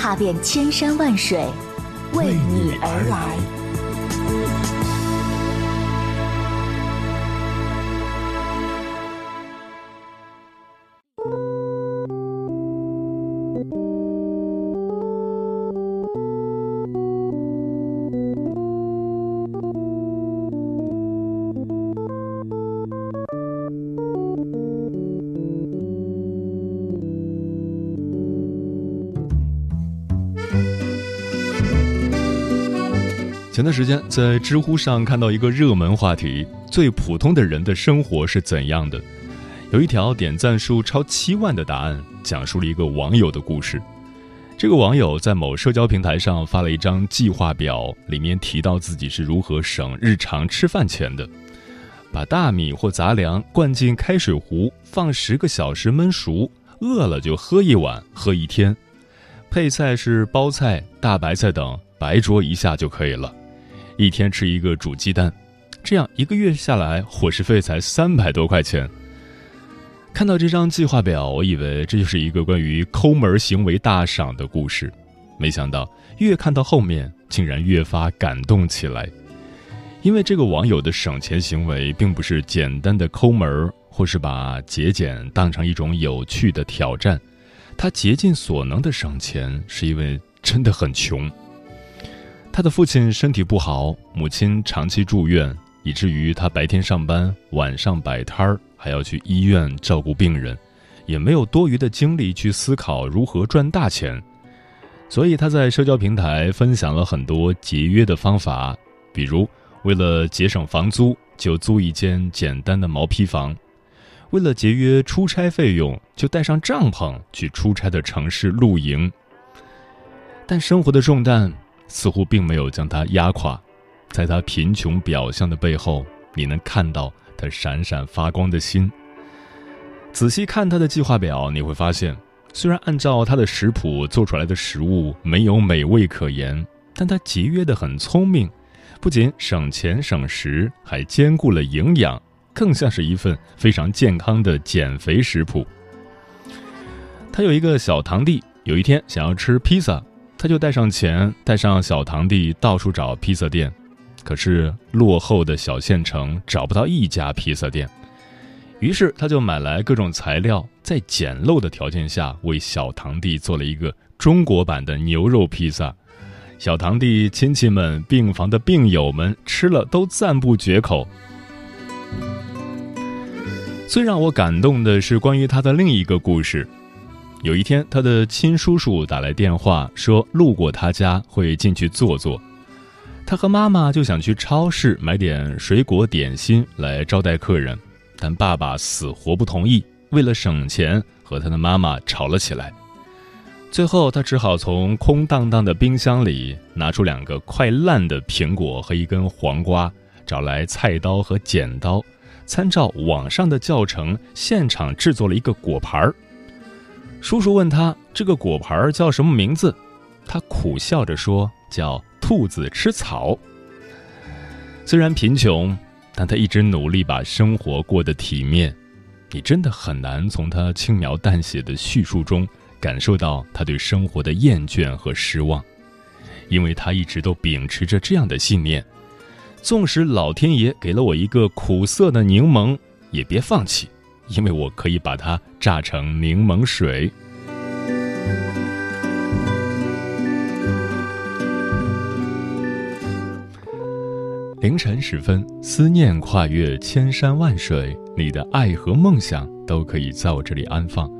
踏遍千山万水，为你而来。前段时间在知乎上看到一个热门话题：最普通的人的生活是怎样的？有一条点赞数超七万的答案，讲述了一个网友的故事。这个网友在某社交平台上发了一张计划表，里面提到自己是如何省日常吃饭钱的：把大米或杂粮灌进开水壶，放十个小时焖熟，饿了就喝一碗，喝一天。配菜是包菜、大白菜等，白灼一下就可以了。一天吃一个煮鸡蛋，这样一个月下来伙食费才三百多块钱。看到这张计划表，我以为这就是一个关于抠门行为大赏的故事，没想到越看到后面，竟然越发感动起来。因为这个网友的省钱行为并不是简单的抠门，或是把节俭当成一种有趣的挑战，他竭尽所能的省钱，是因为真的很穷。他的父亲身体不好，母亲长期住院，以至于他白天上班，晚上摆摊儿，还要去医院照顾病人，也没有多余的精力去思考如何赚大钱。所以他在社交平台分享了很多节约的方法，比如为了节省房租，就租一间简单的毛坯房；为了节约出差费用，就带上帐篷去出差的城市露营。但生活的重担。似乎并没有将他压垮，在他贫穷表象的背后，你能看到他闪闪发光的心。仔细看他的计划表，你会发现，虽然按照他的食谱做出来的食物没有美味可言，但他节约的很聪明，不仅省钱省时，还兼顾了营养，更像是一份非常健康的减肥食谱。他有一个小堂弟，有一天想要吃披萨。他就带上钱，带上小堂弟，到处找披萨店。可是落后的小县城找不到一家披萨店，于是他就买来各种材料，在简陋的条件下为小堂弟做了一个中国版的牛肉披萨。小堂弟亲戚们、病房的病友们吃了都赞不绝口。最让我感动的是关于他的另一个故事。有一天，他的亲叔叔打来电话说路过他家会进去坐坐。他和妈妈就想去超市买点水果点心来招待客人，但爸爸死活不同意。为了省钱，和他的妈妈吵了起来。最后，他只好从空荡荡的冰箱里拿出两个快烂的苹果和一根黄瓜，找来菜刀和剪刀，参照网上的教程，现场制作了一个果盘儿。叔叔问他：“这个果盘叫什么名字？”他苦笑着说：“叫兔子吃草。”虽然贫穷，但他一直努力把生活过得体面。你真的很难从他轻描淡写的叙述中感受到他对生活的厌倦和失望，因为他一直都秉持着这样的信念：纵使老天爷给了我一个苦涩的柠檬，也别放弃。因为我可以把它榨成柠檬水。凌晨时分，思念跨越千山万水，你的爱和梦想都可以在我这里安放。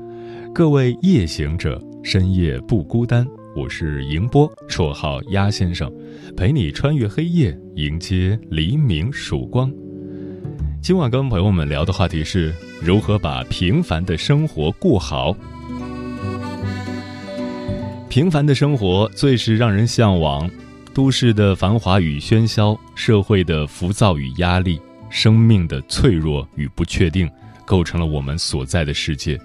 各位夜行者，深夜不孤单。我是迎波，绰号鸭先生，陪你穿越黑夜，迎接黎明曙光。今晚跟朋友们聊的话题是如何把平凡的生活过好。平凡的生活最是让人向往。都市的繁华与喧嚣，社会的浮躁与压力，生命的脆弱与不确定，构成了我们所在的世界。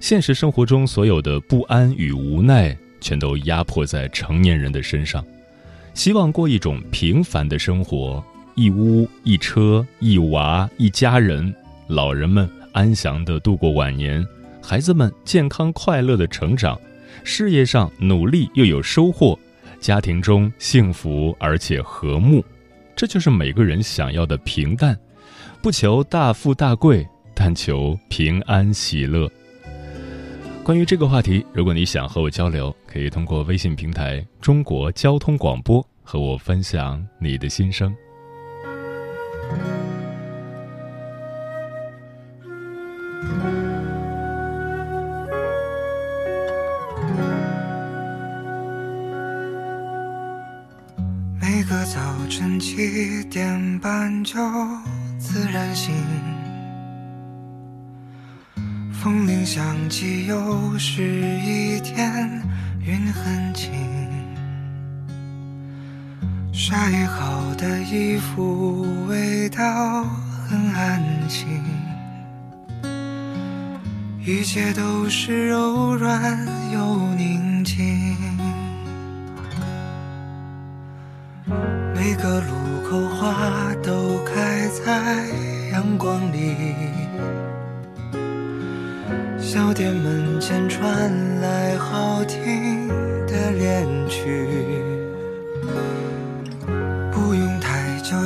现实生活中所有的不安与无奈，全都压迫在成年人的身上。希望过一种平凡的生活：一屋一车一娃一家人，老人们安详地度过晚年，孩子们健康快乐地成长，事业上努力又有收获。家庭中幸福而且和睦，这就是每个人想要的平淡。不求大富大贵，但求平安喜乐。关于这个话题，如果你想和我交流，可以通过微信平台“中国交通广播”和我分享你的心声。七点半就自然醒，风铃响起，又是一天，云很轻，晒好的衣服味道很安心，一切都是柔软又宁静。每个路口花都开在阳光里，小店门前传来好听的恋曲，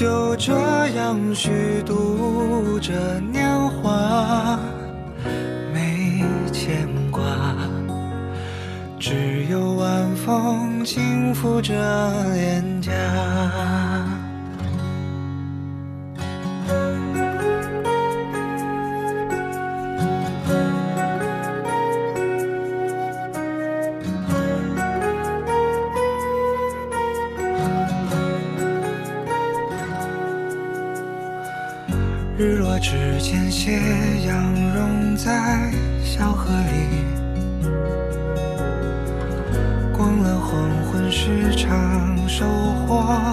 就这样虚度着年华，没牵挂，只有晚风轻拂着脸颊。斜阳融在小河里，逛了黄昏市场，收获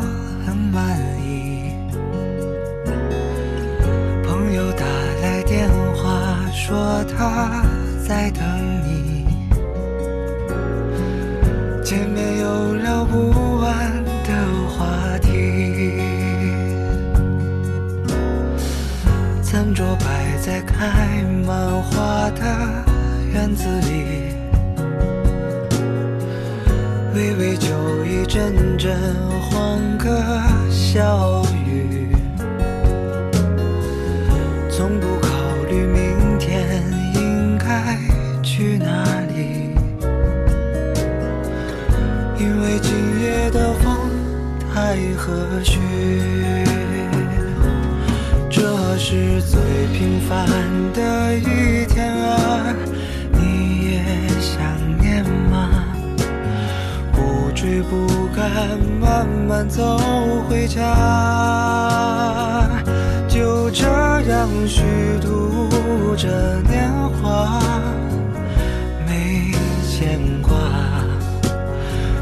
牵挂，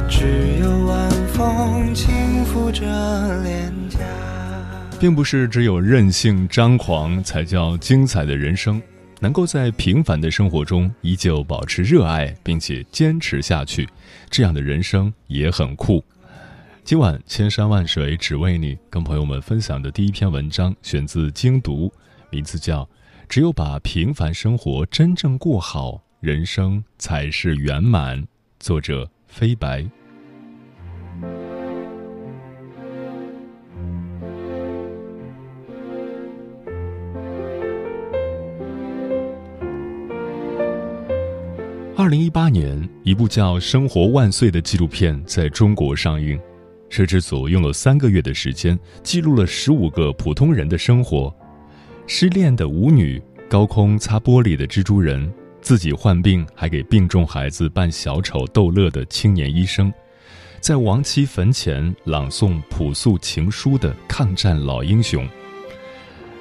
只有晚风轻拂着脸颊。并不是只有任性张狂才叫精彩的人生，能够在平凡的生活中依旧保持热爱，并且坚持下去，这样的人生也很酷。今晚千山万水只为你，跟朋友们分享的第一篇文章选自精读，名字叫《只有把平凡生活真正过好，人生才是圆满》，作者飞白。二零一八年，一部叫《生活万岁》的纪录片在中国上映，摄制组用了三个月的时间，记录了十五个普通人的生活：失恋的舞女，高空擦玻璃的蜘蛛人，自己患病还给病重孩子扮小丑逗乐的青年医生，在亡妻坟前朗诵朴素情书的抗战老英雄。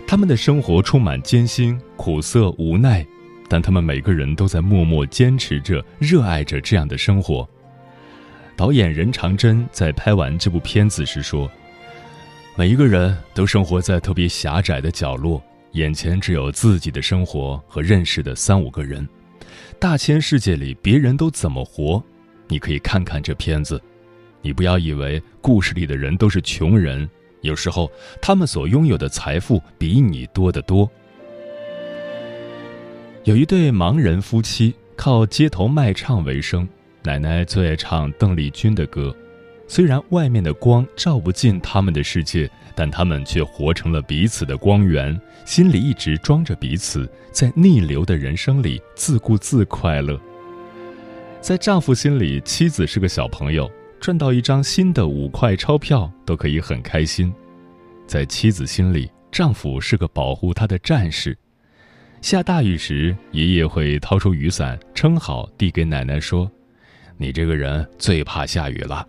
他们的生活充满艰辛、苦涩、无奈，但他们每个人都在默默坚持着、热爱着这样的生活。导演任长真在拍完这部片子时说：“每一个人都生活在特别狭窄的角落，眼前只有自己的生活和认识的三五个人。大千世界里，别人都怎么活？你可以看看这片子。你不要以为故事里的人都是穷人，有时候他们所拥有的财富比你多得多。”有一对盲人夫妻靠街头卖唱为生。奶奶最爱唱邓丽君的歌，虽然外面的光照不进他们的世界，但他们却活成了彼此的光源，心里一直装着彼此，在逆流的人生里自顾自快乐。在丈夫心里，妻子是个小朋友，赚到一张新的五块钞票都可以很开心；在妻子心里，丈夫是个保护她的战士。下大雨时，爷爷会掏出雨伞，撑好递给奶奶说。你这个人最怕下雨了。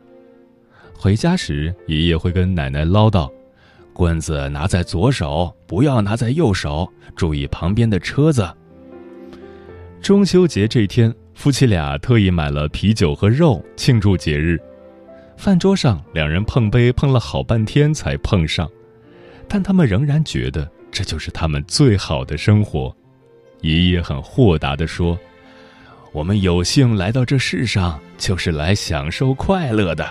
回家时，爷爷会跟奶奶唠叨：“棍子拿在左手，不要拿在右手，注意旁边的车子。”中秋节这天，夫妻俩特意买了啤酒和肉庆祝节日。饭桌上，两人碰杯碰了好半天才碰上，但他们仍然觉得这就是他们最好的生活。爷爷很豁达地说。我们有幸来到这世上，就是来享受快乐的。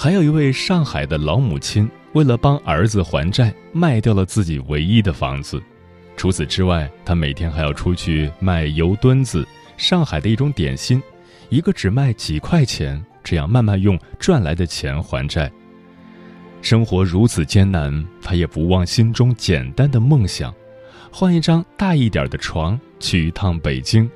还有一位上海的老母亲，为了帮儿子还债，卖掉了自己唯一的房子。除此之外，她每天还要出去卖油墩子，上海的一种点心，一个只卖几块钱，这样慢慢用赚来的钱还债。生活如此艰难，她也不忘心中简单的梦想。换一张大一点的床，去一趟北京。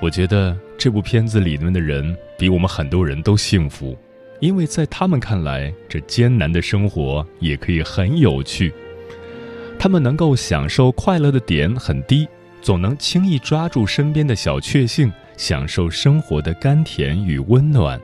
我觉得这部片子里面的人比我们很多人都幸福，因为在他们看来，这艰难的生活也可以很有趣。他们能够享受快乐的点很低，总能轻易抓住身边的小确幸，享受生活的甘甜与温暖。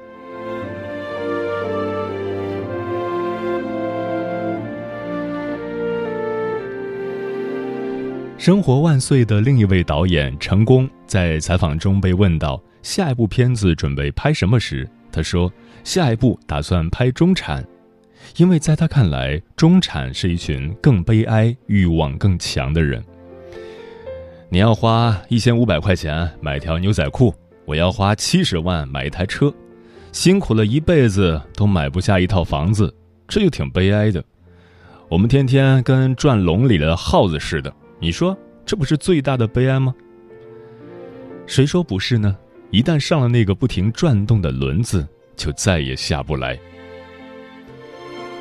生活万岁的另一位导演成功在采访中被问到下一部片子准备拍什么时，他说：“下一部打算拍中产，因为在他看来，中产是一群更悲哀、欲望更强的人。你要花一千五百块钱买条牛仔裤，我要花七十万买一台车，辛苦了一辈子都买不下一套房子，这就挺悲哀的。我们天天跟转笼里的耗子似的。”你说这不是最大的悲哀吗？谁说不是呢？一旦上了那个不停转动的轮子，就再也下不来。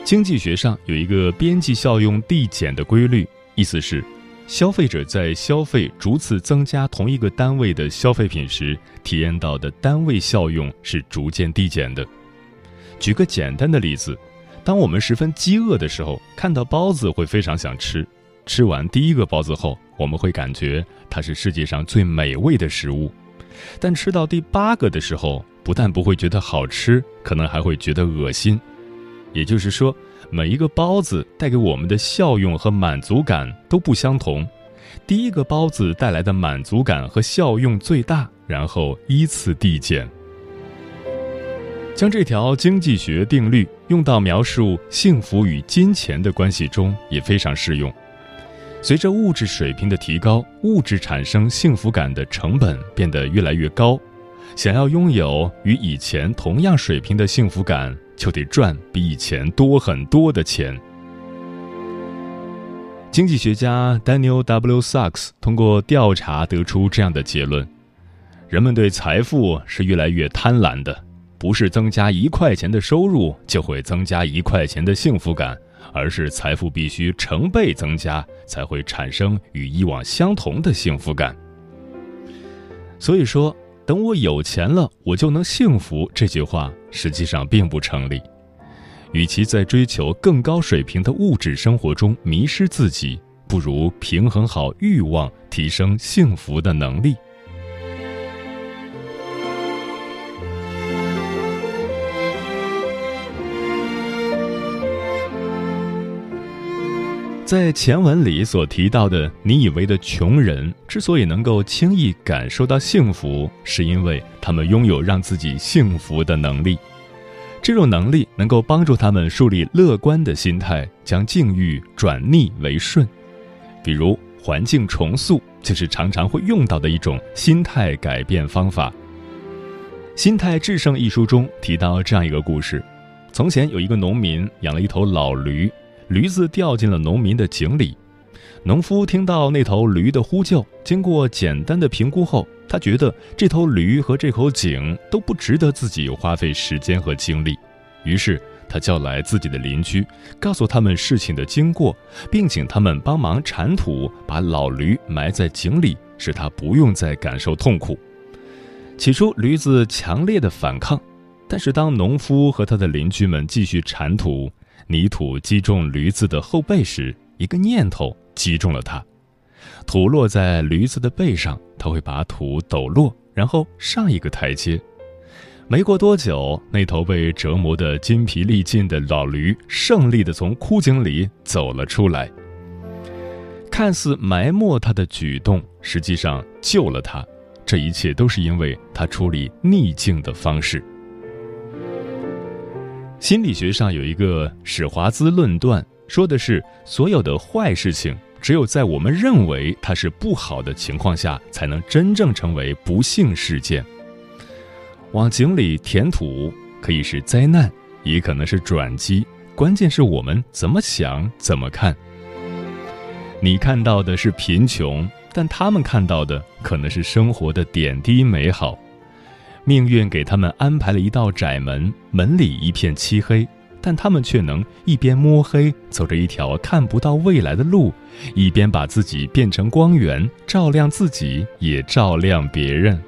经济学上有一个边际效用递减的规律，意思是，消费者在消费逐次增加同一个单位的消费品时，体验到的单位效用是逐渐递减的。举个简单的例子，当我们十分饥饿的时候，看到包子会非常想吃。吃完第一个包子后，我们会感觉它是世界上最美味的食物，但吃到第八个的时候，不但不会觉得好吃，可能还会觉得恶心。也就是说，每一个包子带给我们的效用和满足感都不相同。第一个包子带来的满足感和效用最大，然后依次递减。将这条经济学定律用到描述幸福与金钱的关系中，也非常适用。随着物质水平的提高，物质产生幸福感的成本变得越来越高。想要拥有与以前同样水平的幸福感，就得赚比以前多很多的钱。经济学家 Daniel W. Sachs 通过调查得出这样的结论：人们对财富是越来越贪婪的，不是增加一块钱的收入就会增加一块钱的幸福感。而是财富必须成倍增加，才会产生与以往相同的幸福感。所以说，等我有钱了，我就能幸福。这句话实际上并不成立。与其在追求更高水平的物质生活中迷失自己，不如平衡好欲望，提升幸福的能力。在前文里所提到的，你以为的穷人之所以能够轻易感受到幸福，是因为他们拥有让自己幸福的能力。这种能力能够帮助他们树立乐观的心态，将境遇转逆为顺。比如，环境重塑就是常常会用到的一种心态改变方法。《心态制胜》一书中提到这样一个故事：从前有一个农民养了一头老驴。驴子掉进了农民的井里，农夫听到那头驴的呼救，经过简单的评估后，他觉得这头驴和这口井都不值得自己花费时间和精力，于是他叫来自己的邻居，告诉他们事情的经过，并请他们帮忙铲土，把老驴埋在井里，使他不用再感受痛苦。起初，驴子强烈的反抗，但是当农夫和他的邻居们继续铲土，泥土击中驴子的后背时，一个念头击中了他。土落在驴子的背上，他会把土抖落，然后上一个台阶。没过多久，那头被折磨得筋疲力尽的老驴胜利地从枯井里走了出来。看似埋没他的举动，实际上救了他。这一切都是因为他处理逆境的方式。心理学上有一个史华兹论断，说的是所有的坏事情，只有在我们认为它是不好的情况下，才能真正成为不幸事件。往井里填土可以是灾难，也可能是转机，关键是我们怎么想、怎么看。你看到的是贫穷，但他们看到的可能是生活的点滴美好。命运给他们安排了一道窄门，门里一片漆黑，但他们却能一边摸黑走着一条看不到未来的路，一边把自己变成光源，照亮自己，也照亮别人。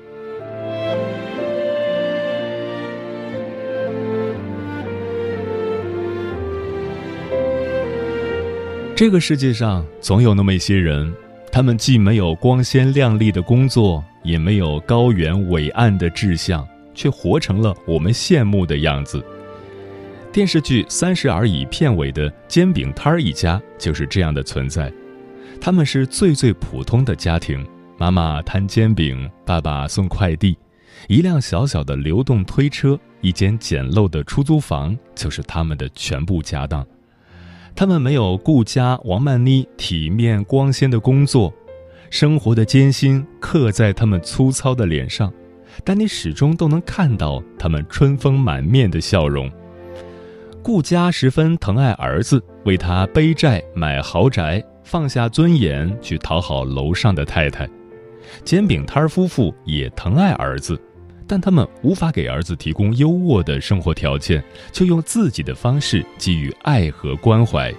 这个世界上总有那么一些人，他们既没有光鲜亮丽的工作。也没有高远伟岸的志向，却活成了我们羡慕的样子。电视剧《三十而已》片尾的煎饼摊儿一家就是这样的存在。他们是最最普通的家庭，妈妈摊煎饼，爸爸送快递，一辆小小的流动推车，一间简陋的出租房，就是他们的全部家当。他们没有顾家王曼妮体面光鲜的工作。生活的艰辛刻在他们粗糙的脸上，但你始终都能看到他们春风满面的笑容。顾家十分疼爱儿子，为他背债买豪宅，放下尊严去讨好楼上的太太。煎饼摊夫妇也疼爱儿子，但他们无法给儿子提供优渥的生活条件，就用自己的方式给予爱和关怀。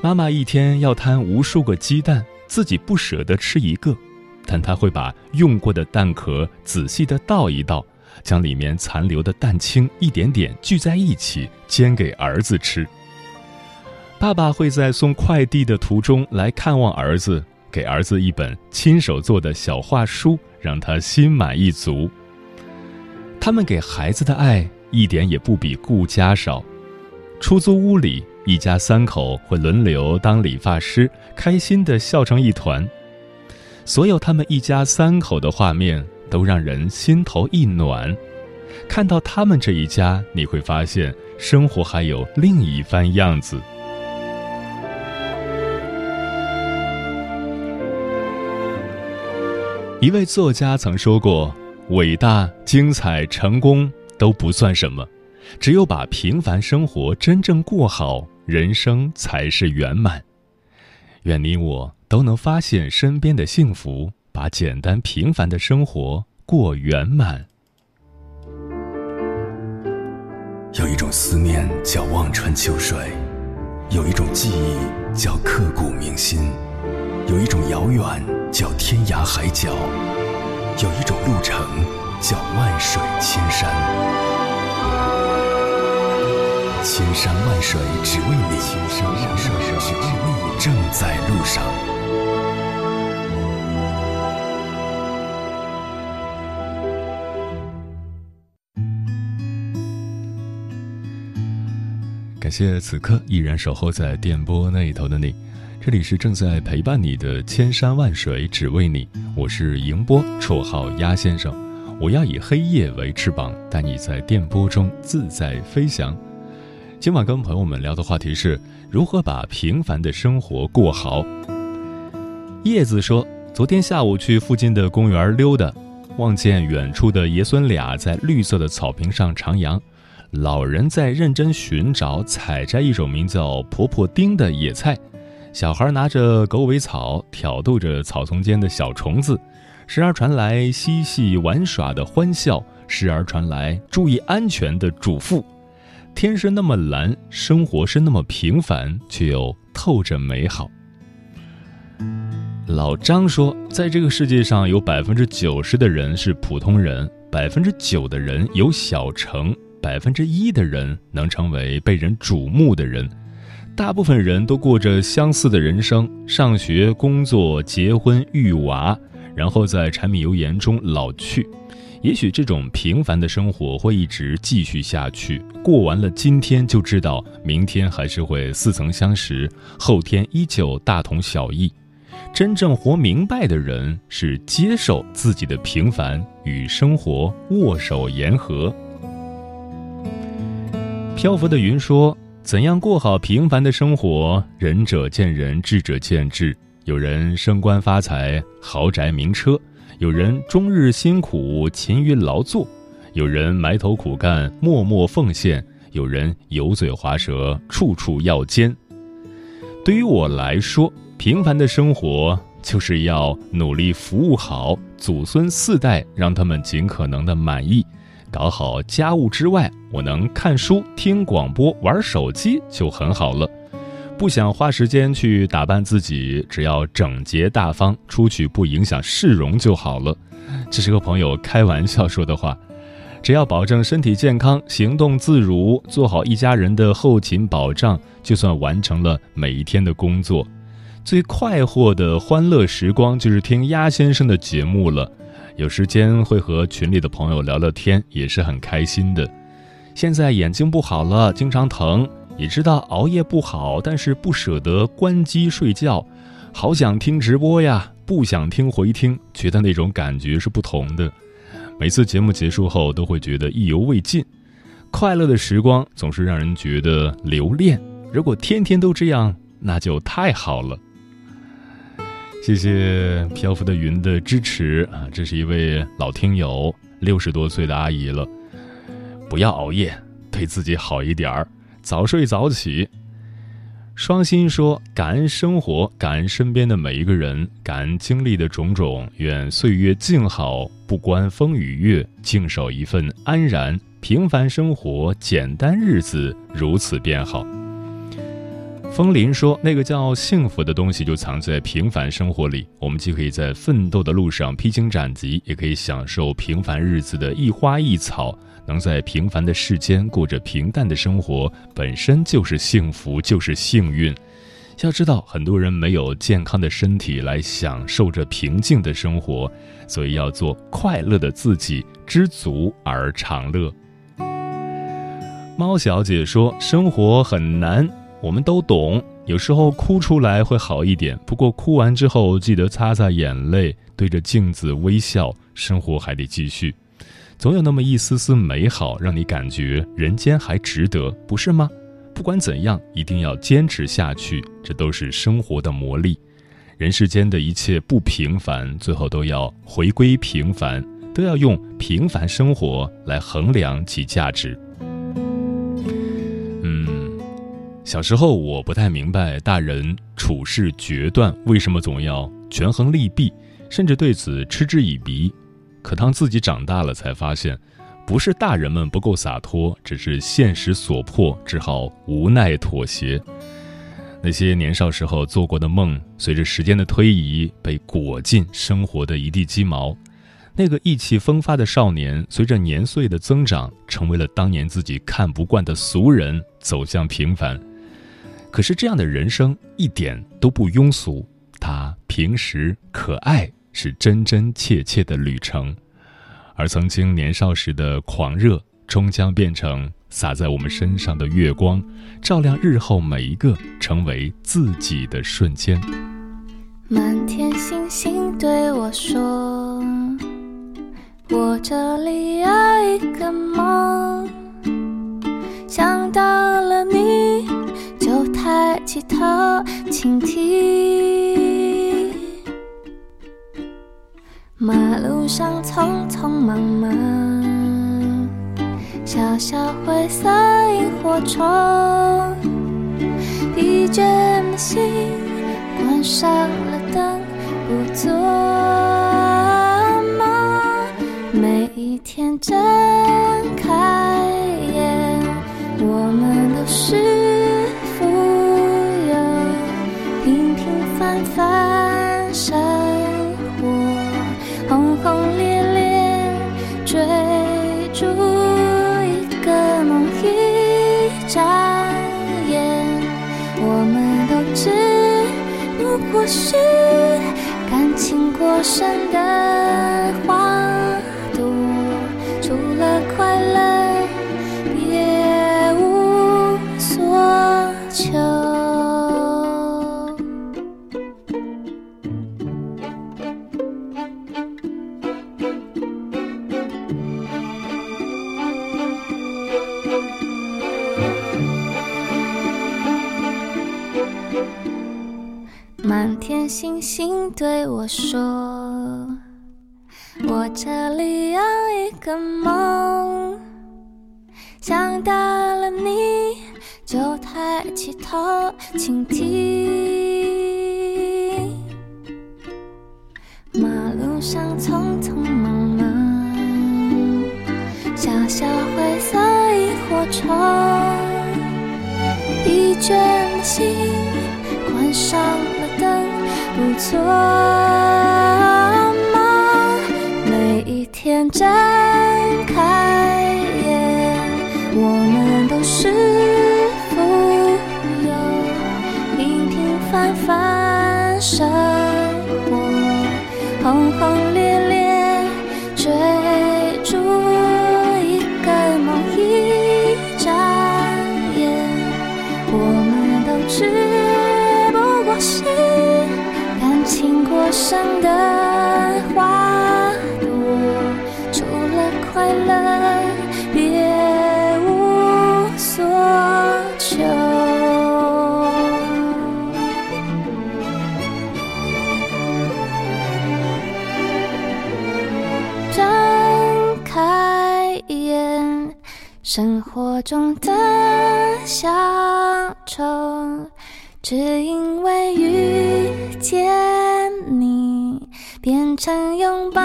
妈妈一天要摊无数个鸡蛋。自己不舍得吃一个，但他会把用过的蛋壳仔细的倒一倒，将里面残留的蛋清一点点聚在一起煎给儿子吃。爸爸会在送快递的途中来看望儿子，给儿子一本亲手做的小画书，让他心满意足。他们给孩子的爱一点也不比顾家少。出租屋里。一家三口会轮流当理发师，开心的笑成一团。所有他们一家三口的画面都让人心头一暖。看到他们这一家，你会发现生活还有另一番样子。一位作家曾说过：“伟大、精彩、成功都不算什么。”只有把平凡生活真正过好，人生才是圆满。愿你我都能发现身边的幸福，把简单平凡的生活过圆满。有一种思念叫望穿秋水，有一种记忆叫刻骨铭心，有一种遥远叫天涯海角，有一种路程叫万水千山，千山万水只为你，千山万水只为你，正在路上。感谢此刻依然守候在电波那一头的你。这里是正在陪伴你的千山万水，只为你。我是迎波，绰号鸭先生。我要以黑夜为翅膀，带你在电波中自在飞翔。今晚跟朋友们聊的话题是如何把平凡的生活过好。叶子说，昨天下午去附近的公园溜达，望见远处的爷孙俩在绿色的草坪上徜徉，老人在认真寻找采摘一种名叫婆婆丁的野菜。小孩拿着狗尾草挑逗着草丛间的小虫子，时而传来嬉戏玩耍的欢笑，时而传来注意安全的嘱咐。天是那么蓝，生活是那么平凡，却又透着美好。老张说，在这个世界上有百分之九十的人是普通人，百分之九的人有小成，百分之一的人能成为被人瞩目的人。大部分人都过着相似的人生：上学、工作、结婚、育娃，然后在柴米油盐中老去。也许这种平凡的生活会一直继续下去。过完了今天，就知道明天还是会似曾相识，后天依旧大同小异。真正活明白的人，是接受自己的平凡，与生活握手言和。漂浮的云说。怎样过好平凡的生活？仁者见仁，智者见智。有人升官发财，豪宅名车；有人终日辛苦，勤于劳作；有人埋头苦干，默默奉献；有人油嘴滑舌，处处要尖。对于我来说，平凡的生活就是要努力服务好祖孙四代，让他们尽可能的满意。搞好家务之外，我能看书、听广播、玩手机就很好了。不想花时间去打扮自己，只要整洁大方，出去不影响市容就好了。这是和朋友开玩笑说的话。只要保证身体健康、行动自如，做好一家人的后勤保障，就算完成了每一天的工作。最快活的欢乐时光就是听鸭先生的节目了。有时间会和群里的朋友聊聊天，也是很开心的。现在眼睛不好了，经常疼，也知道熬夜不好，但是不舍得关机睡觉，好想听直播呀，不想听回听，觉得那种感觉是不同的。每次节目结束后，都会觉得意犹未尽。快乐的时光总是让人觉得留恋，如果天天都这样，那就太好了。谢谢漂浮的云的支持啊！这是一位老听友，六十多岁的阿姨了。不要熬夜，对自己好一点儿，早睡早起。双心说：感恩生活，感恩身边的每一个人，感恩经历的种种。愿岁月静好，不关风雨月，静守一份安然。平凡生活，简单日子，如此便好。风林说：“那个叫幸福的东西，就藏在平凡生活里。我们既可以在奋斗的路上披荆斩棘，也可以享受平凡日子的一花一草。能在平凡的世间过着平淡的生活，本身就是幸福，就是幸运。要知道，很多人没有健康的身体来享受着平静的生活，所以要做快乐的自己，知足而常乐。”猫小姐说：“生活很难。”我们都懂，有时候哭出来会好一点。不过哭完之后，记得擦擦眼泪，对着镜子微笑。生活还得继续，总有那么一丝丝美好，让你感觉人间还值得，不是吗？不管怎样，一定要坚持下去，这都是生活的魔力。人世间的一切不平凡，最后都要回归平凡，都要用平凡生活来衡量其价值。小时候我不太明白大人处事决断为什么总要权衡利弊，甚至对此嗤之以鼻。可当自己长大了，才发现，不是大人们不够洒脱，只是现实所迫，只好无奈妥协。那些年少时候做过的梦，随着时间的推移被裹进生活的一地鸡毛。那个意气风发的少年，随着年岁的增长，成为了当年自己看不惯的俗人，走向平凡。可是这样的人生一点都不庸俗，他平时可爱，是真真切切的旅程。而曾经年少时的狂热，终将变成洒在我们身上的月光，照亮日后每一个成为自己的瞬间。满天星星对我说：“我这里有一个梦，想到起头倾听。马路上匆匆忙忙，小小灰色萤火虫，疲倦的心关上了。”灯不做梦，每一天睁开是。感情过深的花朵，除了快乐，星星对我说：“我这里有一个梦，想到了你就抬起头倾听。马路上匆匆忙忙，小小灰色萤火虫，疲倦的心关上。”错。只因为遇见你，变成拥抱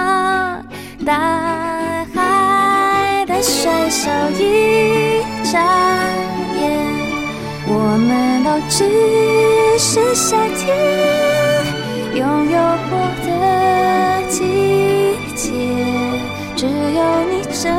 大海的水手。一眨眼，我们都只是夏天拥有过的季节。只有你真